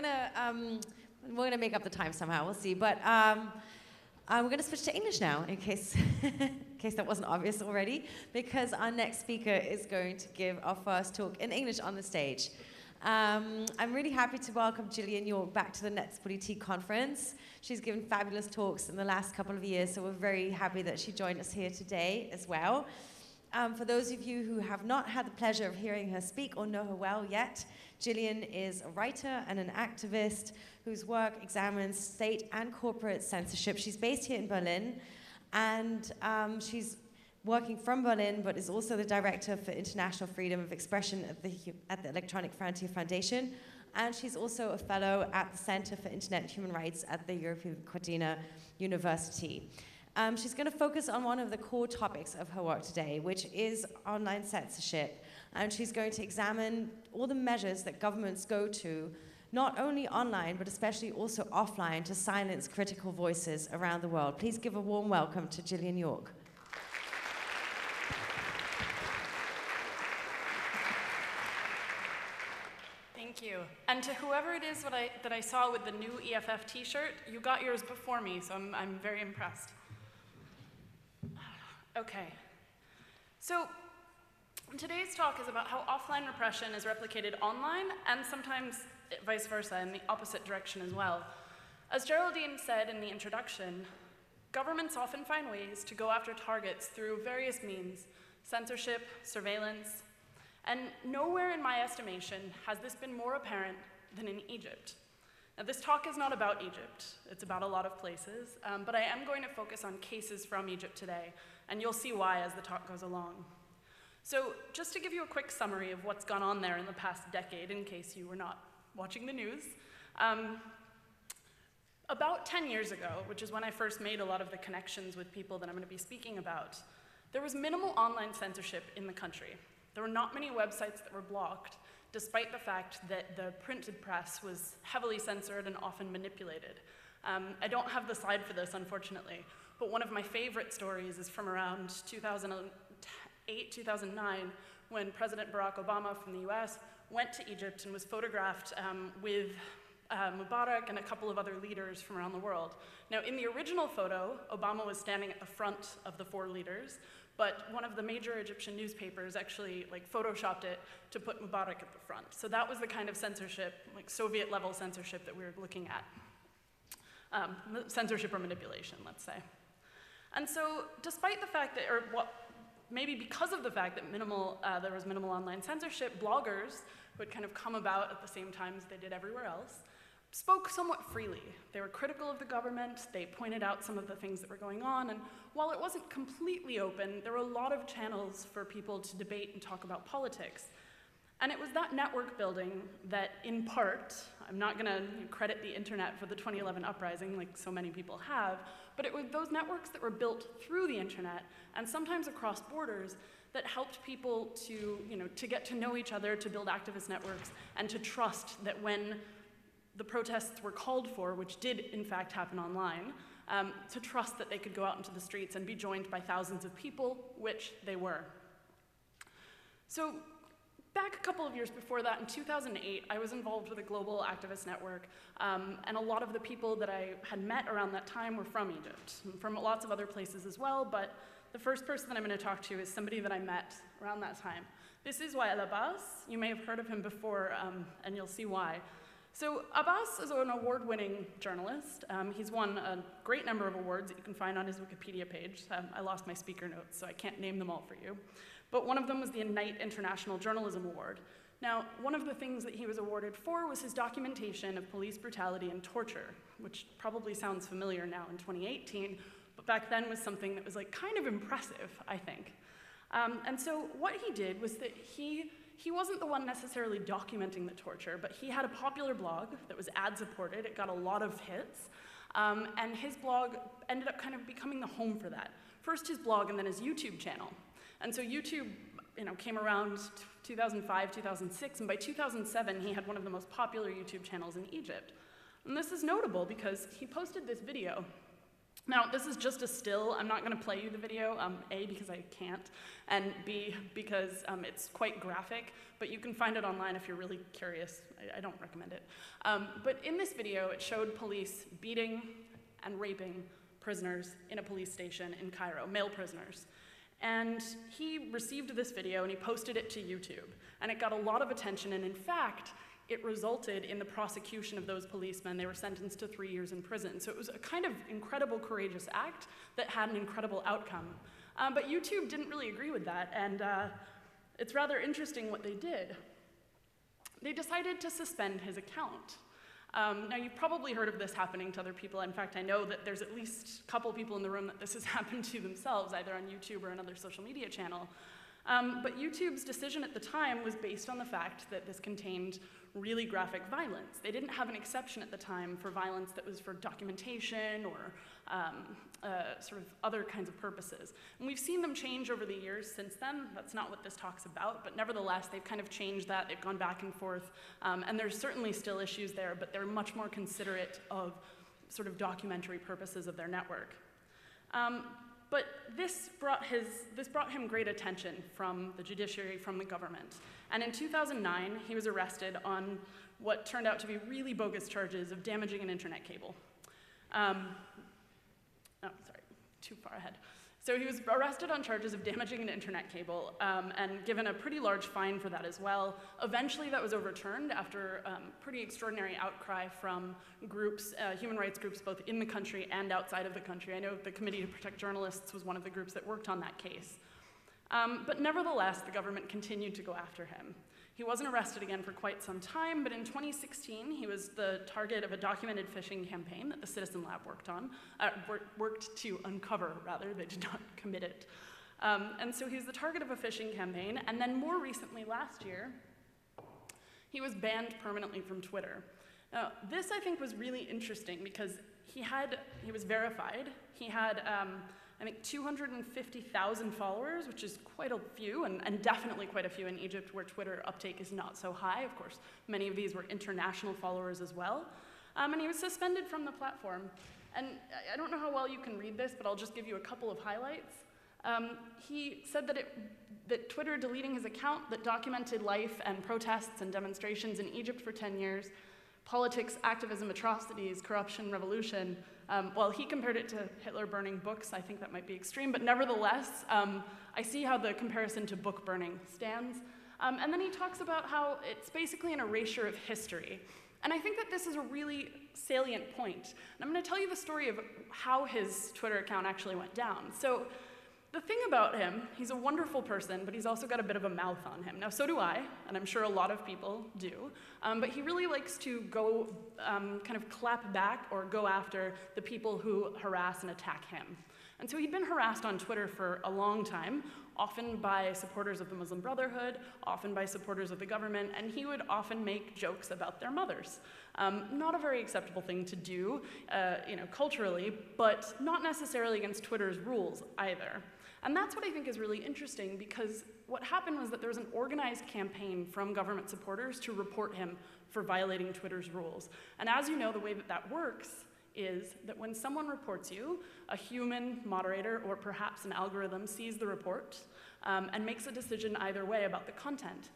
gonna, um, we're gonna make up the time somehow. We'll see. But um, uh, we're gonna switch to English now, in case, in case that wasn't obvious already, because our next speaker is going to give our first talk in English on the stage. Um, I'm really happy to welcome Jillian York back to the Netzpolitik conference. She's given fabulous talks in the last couple of years, so we're very happy that she joined us here today as well. Um, for those of you who have not had the pleasure of hearing her speak or know her well yet, Jillian is a writer and an activist whose work examines state and corporate censorship. She's based here in Berlin, and um, she's working from Berlin, but is also the director for international freedom of expression at the, at the Electronic Frontier Foundation. And she's also a fellow at the Center for Internet and Human Rights at the European Viadrina University. Um, she's going to focus on one of the core topics of her work today, which is online censorship and she's going to examine all the measures that governments go to, not only online, but especially also offline, to silence critical voices around the world. Please give a warm welcome to Jillian York. Thank you. And to whoever it is that I, that I saw with the new EFF t-shirt, you got yours before me, so I'm, I'm very impressed. Okay. So Today's talk is about how offline repression is replicated online and sometimes vice versa in the opposite direction as well. As Geraldine said in the introduction, governments often find ways to go after targets through various means, censorship, surveillance, and nowhere in my estimation has this been more apparent than in Egypt. Now, this talk is not about Egypt. It's about a lot of places, um, but I am going to focus on cases from Egypt today, and you'll see why as the talk goes along. So just to give you a quick summary of what's gone on there in the past decade, in case you were not watching the news, um, about 10 years ago, which is when I first made a lot of the connections with people that I'm going to be speaking about, there was minimal online censorship in the country. There were not many websites that were blocked, despite the fact that the printed press was heavily censored and often manipulated. Um, I don't have the slide for this, unfortunately, but one of my favorite stories is from around 2008, 2009, when President Barack Obama from the US went to Egypt and was photographed um, with uh, Mubarak and a couple of other leaders from around the world. Now, in the original photo, Obama was standing at the front of the four leaders, but one of the major Egyptian newspapers actually like photoshopped it to put Mubarak at the front. So that was the kind of censorship, like Soviet level censorship that we were looking at. Um, censorship or manipulation, let's say. And so, despite the fact that, or what maybe because of the fact that minimal, uh, there was minimal online censorship, bloggers, who had kind of come about at the same time as they did everywhere else, spoke somewhat freely. They were critical of the government, they pointed out some of the things that were going on, and while it wasn't completely open, there were a lot of channels for people to debate and talk about politics. And it was that network building that, in part, I'm not going to credit the internet for the 2011 uprising like so many people have, but it was those networks that were built through the internet and sometimes across borders that helped people to, you know, to get to know each other, to build activist networks, and to trust that when the protests were called for, which did in fact happen online, um, to trust that they could go out into the streets and be joined by thousands of people, which they were. So back a couple of years before that, in 2008, I was involved with a global activist network, um, and a lot of the people that I had met around that time were from Egypt, from lots of other places as well, but the first person that I'm going to talk to is somebody that I met around that time. This is Wael Abbas. You may have heard of him before, um, and you'll see why. So Abbas is an award-winning journalist. Um, he's won a great number of awards that you can find on his Wikipedia page. Um, I lost my speaker notes, so I can't name them all for you. But one of them was the Knight International Journalism Award. Now, one of the things that he was awarded for was his documentation of police brutality and torture, which probably sounds familiar now in 2018, but back then was something that was like kind of impressive, I think. Um, and so what he did was that he, he wasn't the one necessarily documenting the torture, but he had a popular blog that was ad supported. It got a lot of hits. Um, and his blog ended up kind of becoming the home for that. First his blog and then his YouTube channel. And so YouTube you know, came around 2005, 2006, and by 2007 he had one of the most popular YouTube channels in Egypt. And this is notable because he posted this video Now, this is just a still. I'm not going to play you the video, um, A, because I can't, and B, because um, it's quite graphic, but you can find it online if you're really curious. I, I don't recommend it. Um, but in this video, it showed police beating and raping prisoners in a police station in Cairo, male prisoners. And he received this video and he posted it to YouTube. And it got a lot of attention, and in fact, it resulted in the prosecution of those policemen. They were sentenced to three years in prison. So it was a kind of incredible, courageous act that had an incredible outcome. Um, but YouTube didn't really agree with that, and uh, it's rather interesting what they did. They decided to suspend his account. Um, now, you've probably heard of this happening to other people. In fact, I know that there's at least a couple people in the room that this has happened to themselves, either on YouTube or another social media channel. Um, but YouTube's decision at the time was based on the fact that this contained really graphic violence. They didn't have an exception at the time for violence that was for documentation or um, uh, sort of other kinds of purposes. And we've seen them change over the years since then. That's not what this talk's about, but nevertheless, they've kind of changed that. They've gone back and forth. Um, and there's certainly still issues there, but they're much more considerate of sort of documentary purposes of their network. Um, but this brought, his, this brought him great attention from the judiciary, from the government. And in 2009, he was arrested on what turned out to be really bogus charges of damaging an internet cable. Um, oh, sorry, too far ahead. So he was arrested on charges of damaging an internet cable um, and given a pretty large fine for that as well. Eventually, that was overturned after um, pretty extraordinary outcry from groups, uh, human rights groups, both in the country and outside of the country. I know the Committee to Protect Journalists was one of the groups that worked on that case. Um, but nevertheless, the government continued to go after him. He wasn't arrested again for quite some time, but in 2016, he was the target of a documented phishing campaign that the Citizen Lab worked on, uh, worked to uncover, rather, they did not commit it. Um, and so he was the target of a phishing campaign, and then more recently, last year, he was banned permanently from Twitter. Now, this I think was really interesting because he had, he was verified, he had um, I think 250,000 followers, which is quite a few, and, and, definitely quite a few in Egypt where Twitter uptake is not so high. Of course, many of these were international followers as well. Um, and he was suspended from the platform. And I don't know how well you can read this, but I'll just give you a couple of highlights. Um, he said that, it, that Twitter deleting his account that documented life and protests and demonstrations in Egypt for 10 years, politics, activism, atrocities, corruption, revolution, um, well, he compared it to Hitler burning books. I think that might be extreme, but nevertheless, um, I see how the comparison to book burning stands. Um, and then he talks about how it's basically an erasure of history. And I think that this is a really salient point. And I'm going to tell you the story of how his Twitter account actually went down. So the thing about him, he's a wonderful person, but he's also got a bit of a mouth on him. Now, so do I, and I'm sure a lot of people do. Um, but he really likes to go um, kind of clap back or go after the people who harass and attack him. And so he'd been harassed on Twitter for a long time, often by supporters of the Muslim Brotherhood, often by supporters of the government, and he would often make jokes about their mothers. Um, not a very acceptable thing to do, uh, you know, culturally, but not necessarily against Twitter's rules either. And that's what I think is really interesting because what happened was that there was an organized campaign from government supporters to report him for violating Twitter's rules. And as you know, the way that that works is that when someone reports you, a human moderator or perhaps an algorithm sees the report um, and makes a decision either way about the content.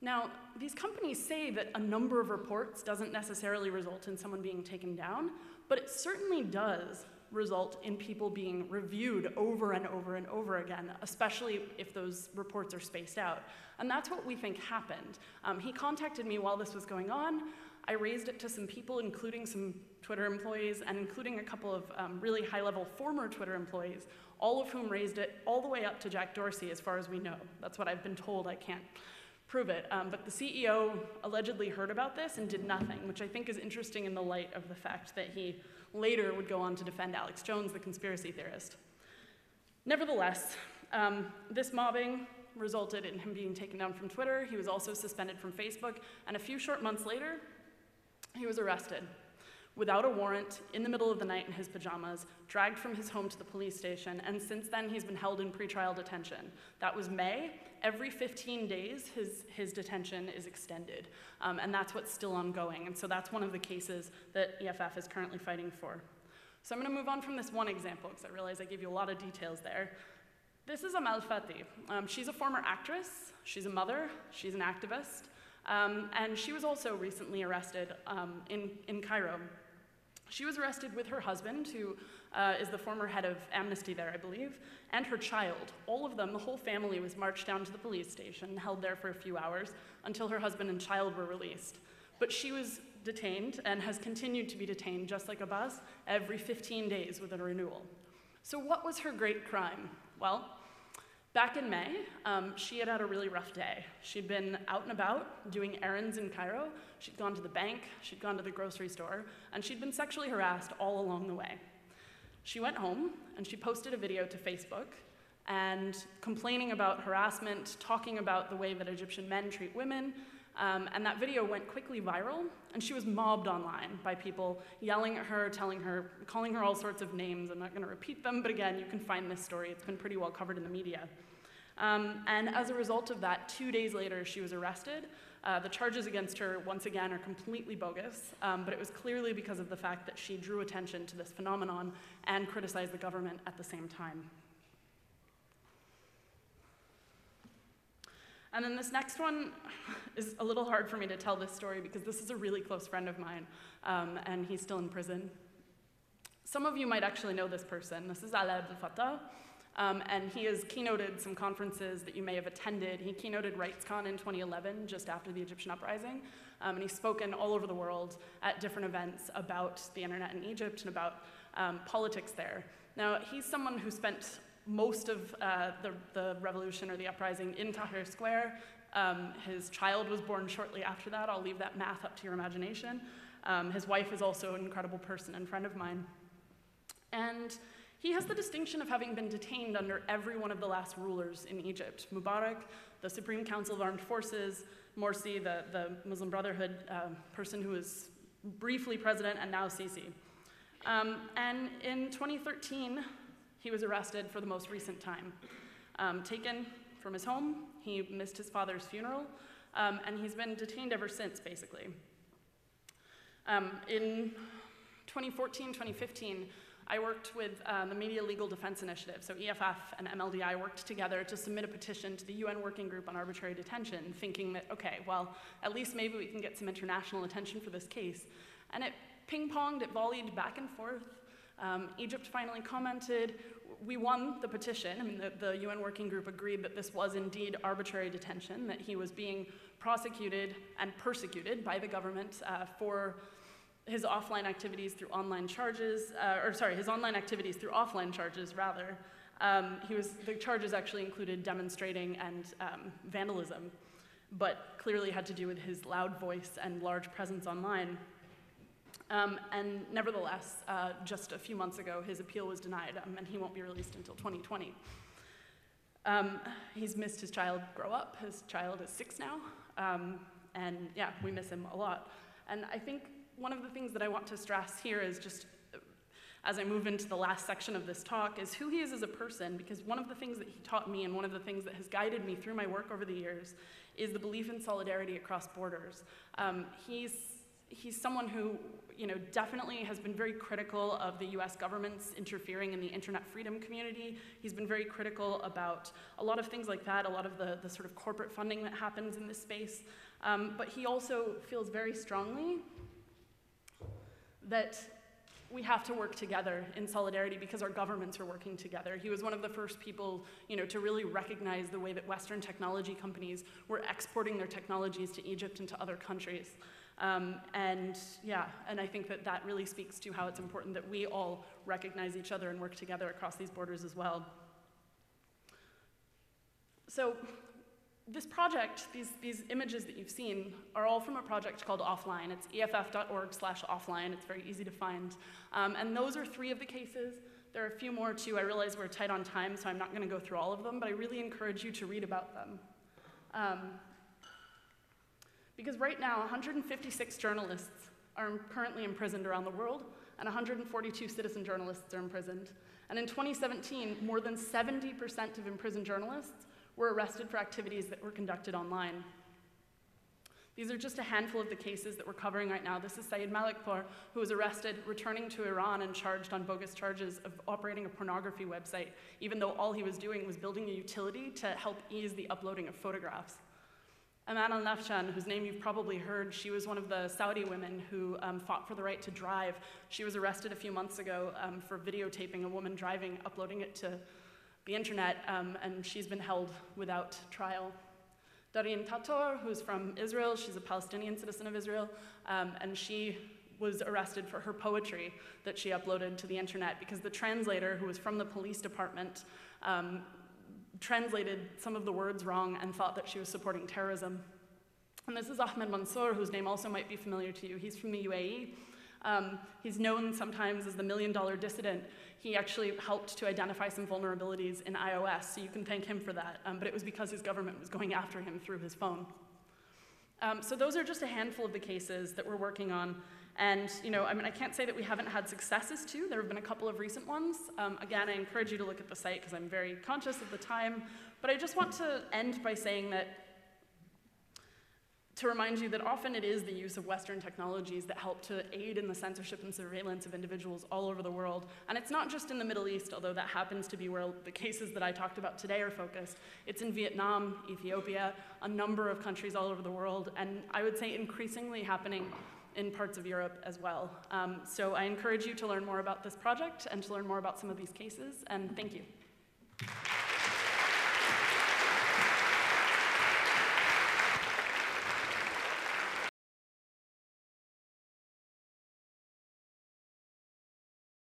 Now, these companies say that a number of reports doesn't necessarily result in someone being taken down, but it certainly does result in people being reviewed over and over and over again, especially if those reports are spaced out. And that's what we think happened. Um, he contacted me while this was going on. I raised it to some people, including some Twitter employees and including a couple of um, really high level former Twitter employees, all of whom raised it all the way up to Jack Dorsey, as far as we know. That's what I've been told. I can't prove it. Um, but the CEO allegedly heard about this and did nothing, which I think is interesting in the light of the fact that he later would go on to defend Alex Jones, the conspiracy theorist. Nevertheless, um, this mobbing resulted in him being taken down from Twitter. He was also suspended from Facebook, and a few short months later, he was arrested without a warrant, in the middle of the night in his pajamas, dragged from his home to the police station, and since then he's been held in pretrial detention. That was May. Every 15 days, his, his detention is extended, um, and that's what's still ongoing. And so that's one of the cases that EFF is currently fighting for. So I'm going to move on from this one example because I realize I gave you a lot of details there. This is Amal Fathy. Um, she's a former actress, she's a mother, she's an activist, um, and she was also recently arrested um, in, in Cairo. She was arrested with her husband, who uh, is the former head of Amnesty there, I believe, and her child. All of them, the whole family, was marched down to the police station, held there for a few hours until her husband and child were released. But she was detained and has continued to be detained, just like Abbas, every 15 days with a renewal. So, what was her great crime? Well, back in May, um, she had had a really rough day. She'd been out and about doing errands in Cairo. She'd gone to the bank, she'd gone to the grocery store, and she'd been sexually harassed all along the way. She went home and she posted a video to Facebook and complaining about harassment, talking about the way that Egyptian men treat women, um, and that video went quickly viral, and she was mobbed online by people yelling at her, telling her, calling her all sorts of names. I'm not going to repeat them, but again, you can find this story. It's been pretty well covered in the media. Um, and as a result of that, two days later, she was arrested. Uh, the charges against her, once again, are completely bogus, um, but it was clearly because of the fact that she drew attention to this phenomenon and criticized the government at the same time. And then this next one is a little hard for me to tell this story because this is a really close friend of mine, um, and he's still in prison. Some of you might actually know this person. This is Alaa Abdel Fattah, um, and he has keynoted some conferences that you may have attended. He keynoted RightsCon in 2011, just after the Egyptian uprising, um, and he's spoken all over the world at different events about the internet in Egypt and about um, politics there. Now, he's someone who spent most of uh, the, the, revolution or the uprising in Tahrir Square. Um, his child was born shortly after that. I'll leave that math up to your imagination. Um, his wife is also an incredible person and friend of mine. And he has the distinction of having been detained under every one of the last rulers in Egypt Mubarak, the Supreme Council of Armed Forces, Morsi, the, the Muslim Brotherhood uh, person who was briefly president, and now Sisi. Um, and in 2013, he was arrested for the most recent time. Um, taken from his home, he missed his father's funeral, um, and he's been detained ever since, basically. Um, in 2014, 2015, I worked with uh, the Media Legal Defense Initiative. So EFF and MLDI worked together to submit a petition to the UN Working Group on Arbitrary Detention, thinking that, okay, well, at least maybe we can get some international attention for this case. And it ping ponged, it volleyed back and forth. Um, Egypt finally commented. We won the petition. I mean, the, the, UN Working Group agreed that this was indeed arbitrary detention, that he was being prosecuted and persecuted by the government uh, for his offline activities through online charges, uh, or sorry, his online activities through offline charges, rather. Um, he was, the charges actually included demonstrating and um, vandalism, but clearly had to do with his loud voice and large presence online. Um, and nevertheless, uh, just a few months ago, his appeal was denied, um, and he won't be released until 2020. Um, he's missed his child grow up. His child is six now, um, and yeah, we miss him a lot. And I think one of the things that I want to stress here is just as I move into the last section of this talk is who he is as a person, because one of the things that he taught me and one of the things that has guided me through my work over the years is the belief in solidarity across borders. Um, he's he's someone who you know, definitely has been very critical of the US government's interfering in the internet freedom community. He's been very critical about a lot of things like that, a lot of the, the sort of corporate funding that happens in this space. Um, but he also feels very strongly that we have to work together in solidarity because our governments are working together. He was one of the first people, you know, to really recognize the way that Western technology companies were exporting their technologies to Egypt and to other countries. Um, and yeah, and I think that that really speaks to how it's important that we all recognize each other and work together across these borders as well. So this project, these, these images that you've seen, are all from a project called Offline. It's eff.org slash offline. It's very easy to find. Um, and those are three of the cases. There are a few more too. I realize we're tight on time, so I'm not going to go through all of them, but I really encourage you to read about them. Um, because right now, 156 journalists are currently imprisoned around the world, and 142 citizen journalists are imprisoned. And in 2017, more than 70% of imprisoned journalists were arrested for activities that were conducted online. These are just a handful of the cases that we're covering right now. This is Saeed Malekpour, who was arrested, returning to Iran, and charged on bogus charges of operating a pornography website, even though all he was doing was building a utility to help ease the uploading of photographs. Eman al Nafjan, whose name you've probably heard, she was one of the Saudi women who um, fought for the right to drive. She was arrested a few months ago um, for videotaping a woman driving, uploading it to the internet, um, and she's been held without trial. Dareen Tatour, who's from Israel, she's a Palestinian citizen of Israel, um, and she was arrested for her poetry that she uploaded to the internet because the translator, who was from the police department, um, translated some of the words wrong and thought that she was supporting terrorism. And this is Ahmed Mansour, whose name also might be familiar to you. He's from the UAE. Um, he's known sometimes as the million dollar dissident. He actually helped to identify some vulnerabilities in iOS, so you can thank him for that. Um, but it was because his government was going after him through his phone. Um, so those are just a handful of the cases that we're working on. And you know, I mean, I can't say that we haven't had successes too. There have been a couple of recent ones. Um, again, I encourage you to look at the site because I'm very conscious of the time. But I just want to end by saying that to remind you that often it is the use of Western technologies that help to aid in the censorship and surveillance of individuals all over the world. And it's not just in the Middle East, although that happens to be where the cases that I talked about today are focused. It's in Vietnam, Ethiopia, a number of countries all over the world, and I would say increasingly happening in parts of Europe as well. Um, so I encourage you to learn more about this project and to learn more about some of these cases, and thank you.